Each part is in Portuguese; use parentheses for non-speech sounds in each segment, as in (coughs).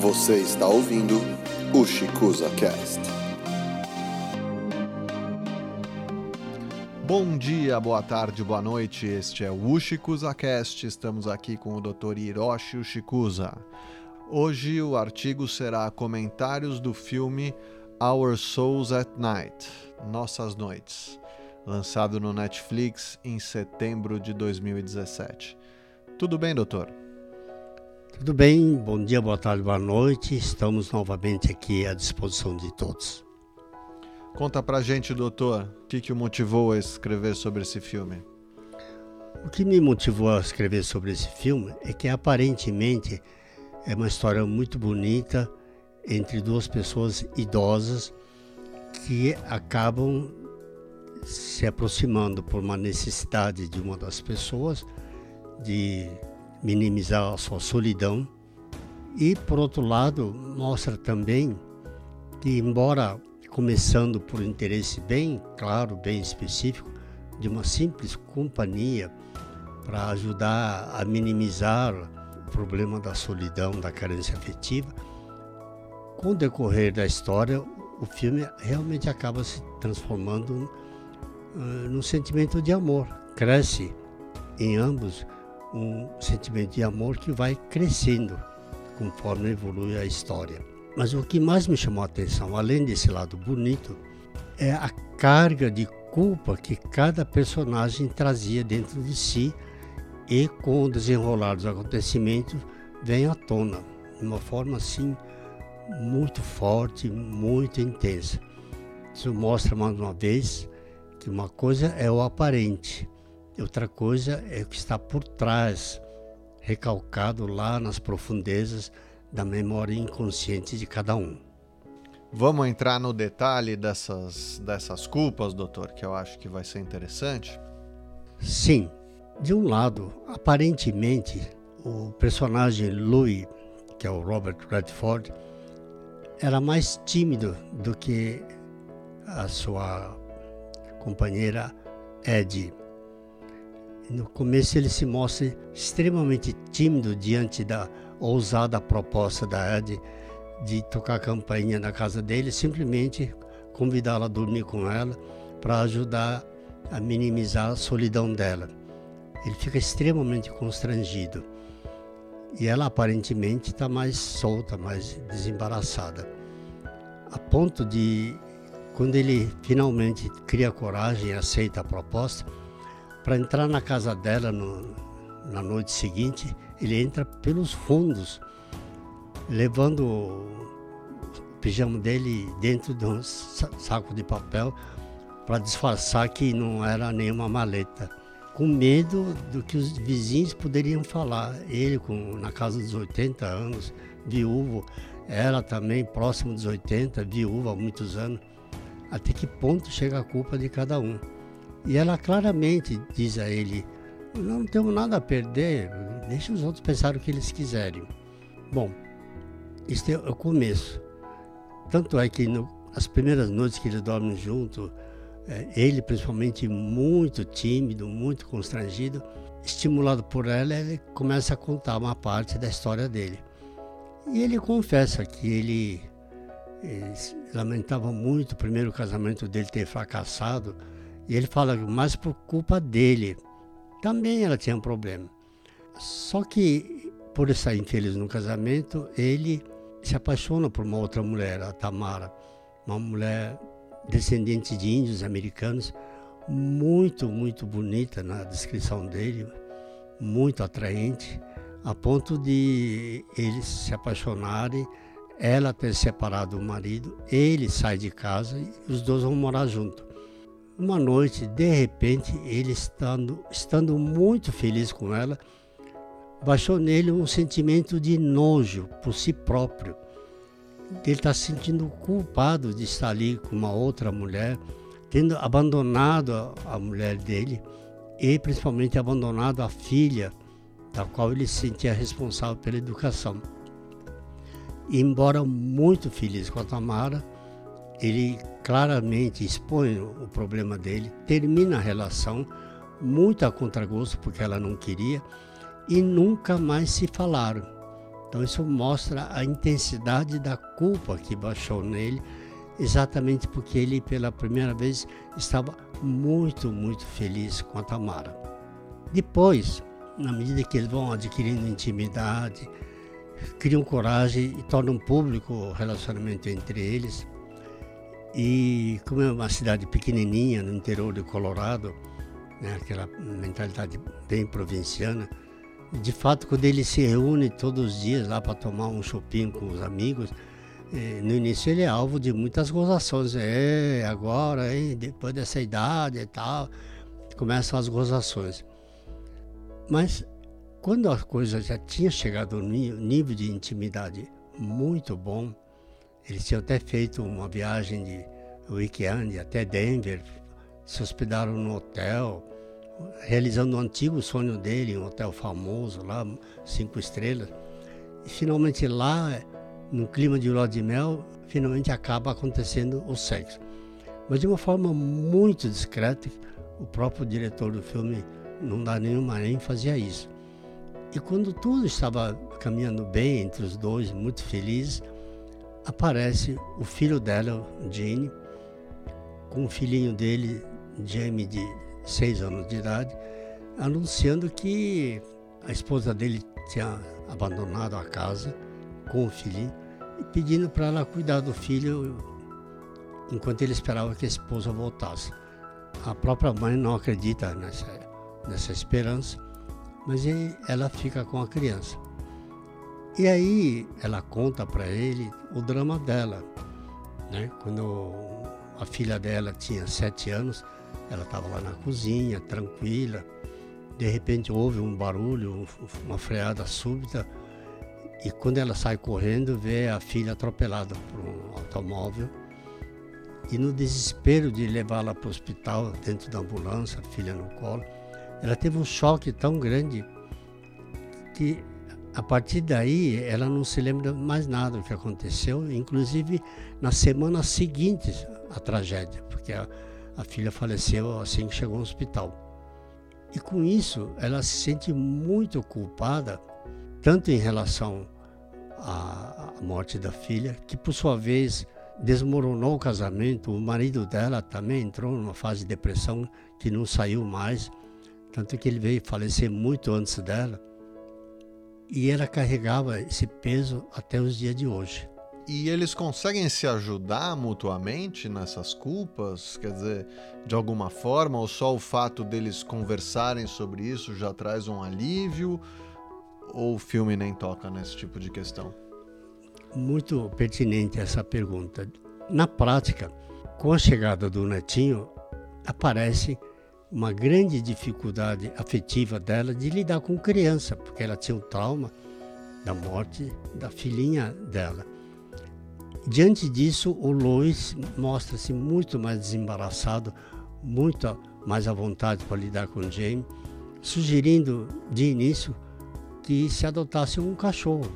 Você está ouvindo o Shikusa Cast. Bom dia, boa tarde, boa noite. Este é o Ushikusa Cast. Estamos aqui com o Dr. Hiroshi Ushikusa. Hoje o artigo será comentários do filme Our Souls at Night, Nossas Noites, lançado no Netflix em setembro de 2017. Tudo bem, doutor? Tudo bem, bom dia, boa tarde, boa noite. Estamos novamente aqui à disposição de todos. Conta pra gente, doutor, o que, que o motivou a escrever sobre esse filme? O que me motivou a escrever sobre esse filme é que aparentemente é uma história muito bonita entre duas pessoas idosas que acabam se aproximando por uma necessidade de uma das pessoas de minimizar a sua solidão e por outro lado mostra também que embora começando por interesse bem claro, bem específico de uma simples companhia para ajudar a minimizar o problema da solidão, da carência afetiva, com o decorrer da história, o filme realmente acaba se transformando uh, num sentimento de amor. Cresce em ambos um sentimento de amor que vai crescendo conforme evolui a história. Mas o que mais me chamou a atenção, além desse lado bonito, é a carga de culpa que cada personagem trazia dentro de si e com o desenrolar dos acontecimentos vem à tona de uma forma assim muito forte, muito intensa. Isso mostra mais uma vez que uma coisa é o aparente, outra coisa é o que está por trás, recalcado lá nas profundezas da memória inconsciente de cada um. Vamos entrar no detalhe dessas, dessas culpas, doutor, que eu acho que vai ser interessante? Sim. De um lado, aparentemente, o personagem Louis, que é o Robert Redford, era mais tímido do que a sua companheira Eddie. No começo ele se mostra extremamente tímido diante da ousada proposta da Ed de tocar campainha na casa dele, simplesmente convidá-la a dormir com ela para ajudar a minimizar a solidão dela. Ele fica extremamente constrangido e ela aparentemente está mais solta, mais desembaraçada, a ponto de quando ele finalmente cria coragem e aceita a proposta, para entrar na casa dela no, na noite seguinte, ele entra pelos fundos, levando o pijama dele dentro de um saco de papel para disfarçar que não era nenhuma maleta, com medo do que os vizinhos poderiam falar. Ele, com, na casa dos 80 anos, viúvo, ela também próximo dos 80, viúva há muitos anos. Até que ponto chega a culpa de cada um? E ela claramente diz a ele: Não temos nada a perder, deixa os outros pensar o que eles quiserem. Bom, este é o começo. Tanto é que no, as primeiras noites que eles dormem junto, é, ele principalmente muito tímido, muito constrangido, estimulado por ela, ele começa a contar uma parte da história dele. E ele confessa que ele, ele lamentava muito o primeiro casamento dele ter fracassado e ele fala mais por culpa dele. Também ela tinha um problema. Só que, por estar infeliz no casamento, ele se apaixona por uma outra mulher, a Tamara, uma mulher descendente de índios americanos, muito, muito bonita na descrição dele, muito atraente, a ponto de eles se apaixonarem, ela ter separado o marido, ele sai de casa e os dois vão morar juntos. Uma noite, de repente, ele estando, estando muito feliz com ela, baixou nele um sentimento de nojo por si próprio. Ele está se sentindo culpado de estar ali com uma outra mulher, tendo abandonado a, a mulher dele e principalmente abandonado a filha, da qual ele se sentia responsável pela educação. E, embora muito feliz com a Tamara, ele claramente expõe o problema dele, termina a relação, muito a contragosto, porque ela não queria, e nunca mais se falaram. Então isso mostra a intensidade da culpa que baixou nele, exatamente porque ele pela primeira vez estava muito, muito feliz com a Tamara. Depois, na medida que eles vão adquirindo intimidade, criam coragem e tornam público o relacionamento entre eles. E como é uma cidade pequenininha no interior do Colorado, né, aquela mentalidade bem provinciana, de fato, quando ele se reúne todos os dias lá para tomar um chopinho com os amigos, eh, no início ele é alvo de muitas gozações. É, agora, hein, depois dessa idade e tal, começam as gozações. Mas quando a coisa já tinha chegado a um nível de intimidade muito bom, eles tinham até feito uma viagem de weekend até Denver, se hospedaram no hotel, realizando o antigo sonho dele, um hotel famoso lá, cinco estrelas. E finalmente lá, no clima de lua de mel, finalmente acaba acontecendo o sexo. Mas de uma forma muito discreta, o próprio diretor do filme não dá nenhuma ênfase a isso. E quando tudo estava caminhando bem entre os dois, muito felizes, aparece o filho dela, Jane, com o filhinho dele, Jamie, de seis anos de idade, anunciando que a esposa dele tinha abandonado a casa com o filhinho e pedindo para ela cuidar do filho enquanto ele esperava que a esposa voltasse. A própria mãe não acredita nessa, nessa esperança, mas ela fica com a criança. E aí ela conta para ele o drama dela. Né? Quando a filha dela tinha sete anos, ela estava lá na cozinha, tranquila. De repente houve um barulho, uma freada súbita. E quando ela sai correndo, vê a filha atropelada por um automóvel. E no desespero de levá-la para o hospital, dentro da ambulância, a filha no colo, ela teve um choque tão grande que a partir daí ela não se lembra mais nada do que aconteceu, inclusive nas semanas seguintes à tragédia, porque a, a filha faleceu assim que chegou ao hospital. E com isso, ela se sente muito culpada, tanto em relação à, à morte da filha, que por sua vez desmoronou o casamento. O marido dela também entrou numa fase de depressão que não saiu mais, tanto que ele veio falecer muito antes dela. E ela carregava esse peso até os dias de hoje. E eles conseguem se ajudar mutuamente nessas culpas? Quer dizer, de alguma forma, ou só o fato deles conversarem sobre isso já traz um alívio? Ou o filme nem toca nesse tipo de questão? Muito pertinente essa pergunta. Na prática, com a chegada do netinho, aparece uma grande dificuldade afetiva dela de lidar com criança, porque ela tinha o trauma da morte da filhinha dela. Diante disso, o Lois mostra-se muito mais desembaraçado, muito mais à vontade para lidar com Jamie, sugerindo de início que se adotasse um cachorro,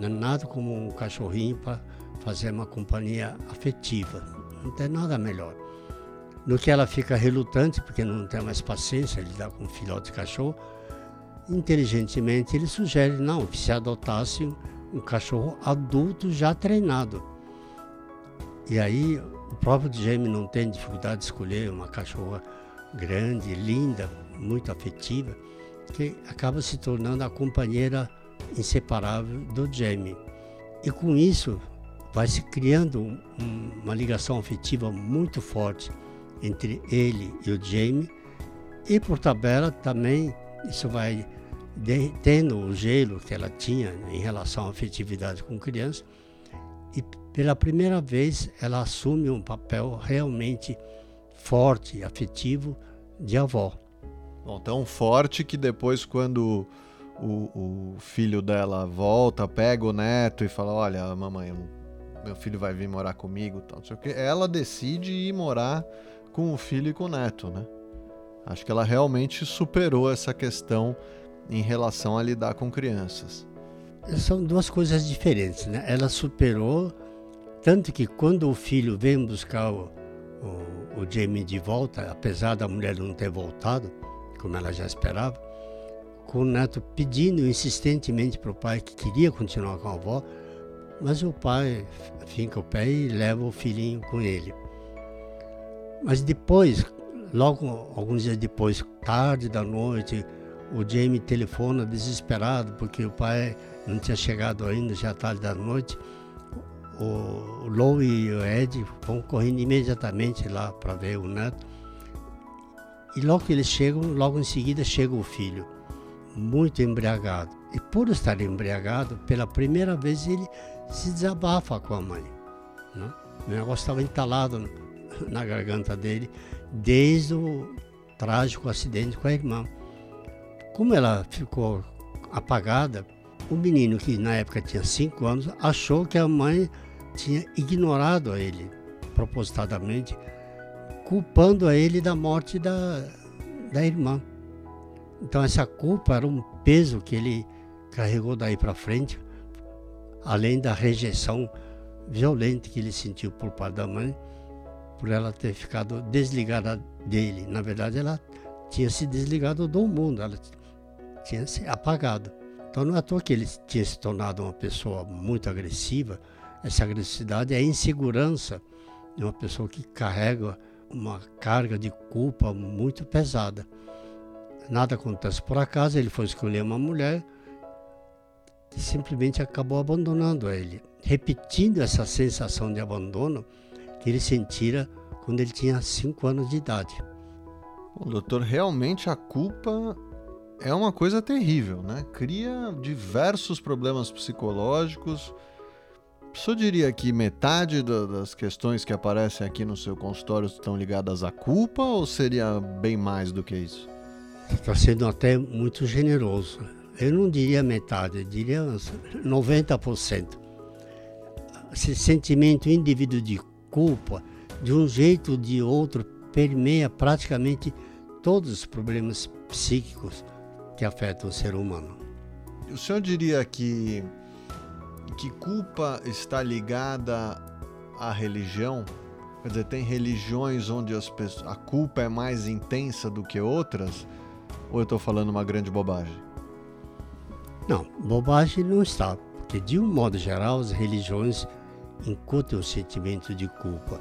é nada como um cachorrinho para fazer uma companhia afetiva, não tem nada melhor. No que ela fica relutante, porque não tem mais paciência de lidar com um filhote de cachorro, inteligentemente ele sugere não, que se adotasse um cachorro adulto já treinado. E aí o próprio Jamie não tem dificuldade de escolher uma cachorra grande, linda, muito afetiva, que acaba se tornando a companheira inseparável do Jamie. E com isso vai se criando um, uma ligação afetiva muito forte entre ele e o Jamie. E por tabela também isso vai derretendo o gelo que ela tinha em relação à afetividade com criança e pela primeira vez ela assume um papel realmente forte, afetivo de avó. Bom, tão forte que depois quando o, o, filho dela volta, pega o neto e fala, olha, mamãe, meu filho vai vir morar comigo, tal, não sei o que, ela decide ir morar com o filho e com o neto, né? Acho que ela realmente superou essa questão em relação a lidar com crianças. São duas coisas diferentes, né? Ela superou tanto que quando o filho vem buscar o, o, o Jamie de volta, apesar da mulher não ter voltado, como ela já esperava, com o neto pedindo insistentemente para o pai que queria continuar com a avó, mas o pai finca o pé e leva o filhinho com ele. Mas depois, logo alguns dias depois, tarde da noite, o Jamie telefona desesperado porque o pai não tinha chegado ainda, já tarde da noite. O Lou e o Ed vão correndo imediatamente lá para ver o neto. E logo que eles chegam, logo em seguida chega o filho, muito embriagado. E por estar embriagado, pela primeira vez ele se desabafa com a mãe. Né? O negócio estava entalado (coughs) na garganta dele desde o trágico acidente com a irmã. Como ela ficou apagada, o menino, que na época tinha 5 anos, achou que a mãe tinha ignorado a ele propositadamente, culpando a ele da morte da, da irmã. Então essa culpa era um peso que ele carregou daí para frente, além da rejeição violenta que ele sentiu por parte da mãe, por ela ter ficado desligada dele. Na verdade, ela tinha se desligado do mundo, ela tinha se apagado. Então não é à toa que ele tinha se tornado uma pessoa muito agressiva. Essa agressividade é a insegurança de uma pessoa que carrega uma carga de culpa muito pesada. Nada acontece por acaso, ele foi escolher uma mulher que simplesmente acabou abandonando ele, repetindo essa sensação de abandono que ele sentira quando ele tinha 5 anos de idade. Bom, doutor, realmente a culpa é uma coisa terrível, né? Cria diversos problemas psicológicos. Senhor diria que metade das questões que aparecem aqui no seu consultório estão ligadas à culpa ou seria bem mais do que isso? Está sendo até muito generoso. Eu não diria metade, eu diria 90%. Esse sentimento indivíduo de culpa, de um jeito ou de outro, permeia praticamente todos os problemas psíquicos que afeta o ser humano. O senhor diria que, que culpa está ligada à religião? Quer dizer, tem religiões onde as pessoas, a culpa é mais intensa do que outras? Ou eu estou falando uma grande bobagem? Não, bobagem não está, porque de um modo geral as religiões incutem o sentimento de culpa.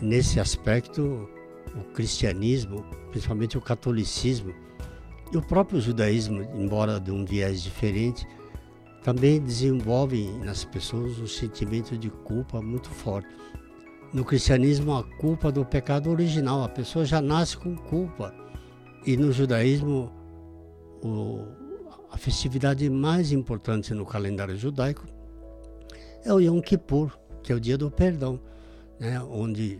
Nesse aspecto, o cristianismo, principalmente o catolicismo, e o próprio judaísmo, embora de um viés diferente, também desenvolve nas pessoas um sentimento de culpa muito forte. No cristianismo, a culpa do pecado original, a pessoa já nasce com culpa. E no judaísmo, o, a festividade mais importante no calendário judaico é o Yom Kippur, que é o dia do perdão, né? onde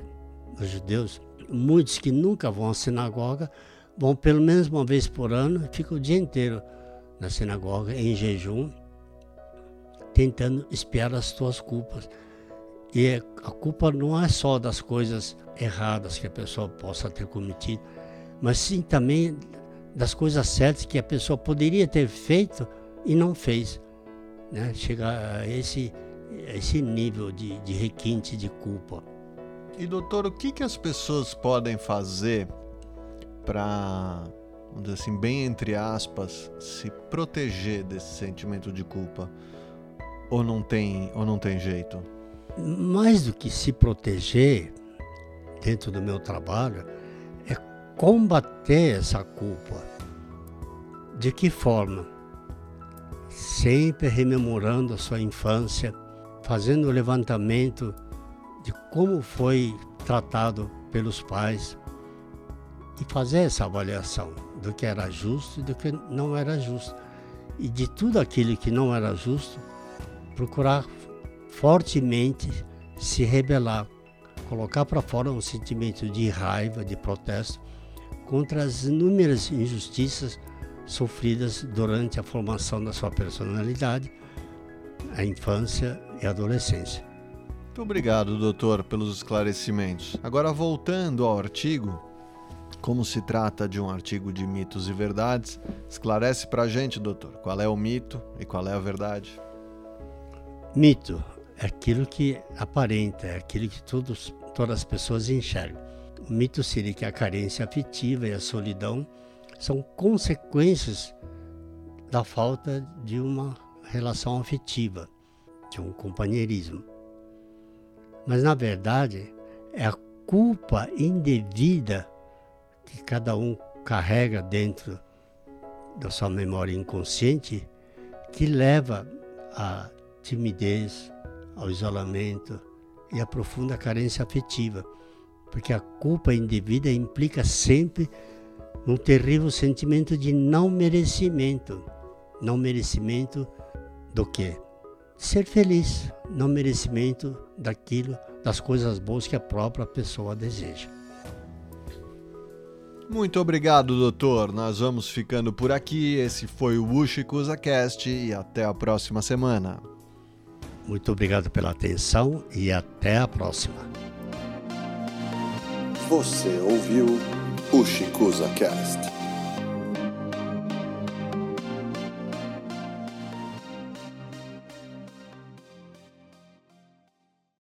os judeus, muitos que nunca vão à sinagoga, vão pelo menos uma vez por ano, ficam o dia inteiro na sinagoga, em jejum, tentando espiar as tuas culpas. E a culpa não é só das coisas erradas que a pessoa possa ter cometido, mas sim também das coisas certas que a pessoa poderia ter feito e não fez. Né? Chegar a esse, esse nível de, de requinte de culpa. E doutor, o que, que as pessoas podem fazer para, assim, bem entre aspas, se proteger desse sentimento de culpa? Ou não tem, ou não tem jeito? Mais do que se proteger dentro do meu trabalho, é combater essa culpa. De que forma? Sempre rememorando a sua infância, fazendo o levantamento de como foi tratado pelos pais, e fazer essa avaliação do que era justo e do que não era justo. E de tudo aquilo que não era justo, procurar fortemente se rebelar, colocar para fora um sentimento de raiva, de protesto contra as inúmeras injustiças sofridas durante a formação da sua personalidade, a infância e a adolescência. Muito obrigado, doutor, pelos esclarecimentos. Agora, voltando ao artigo, como se trata de um artigo de mitos e verdades, esclarece para a gente, doutor, qual é o mito e qual é a verdade. Mito é aquilo que aparenta, é aquilo que todos, todas as pessoas enxergam. O mito seria que a carência afetiva e a solidão são consequências da falta de uma relação afetiva, de um companheirismo. Mas na verdade é a culpa indevida que cada um carrega dentro da sua memória inconsciente que leva à timidez, ao isolamento e à profunda carência afetiva. Porque a culpa indevida implica sempre um terrível sentimento de não merecimento. Não merecimento do quê? Ser feliz, não merecimento daquilo, das coisas boas que a própria pessoa deseja. Muito obrigado, doutor. Nós vamos ficando por aqui. Esse foi o Ushikusa Cast e até a próxima semana. Muito obrigado pela atenção e até a próxima. Você ouviu o Cast.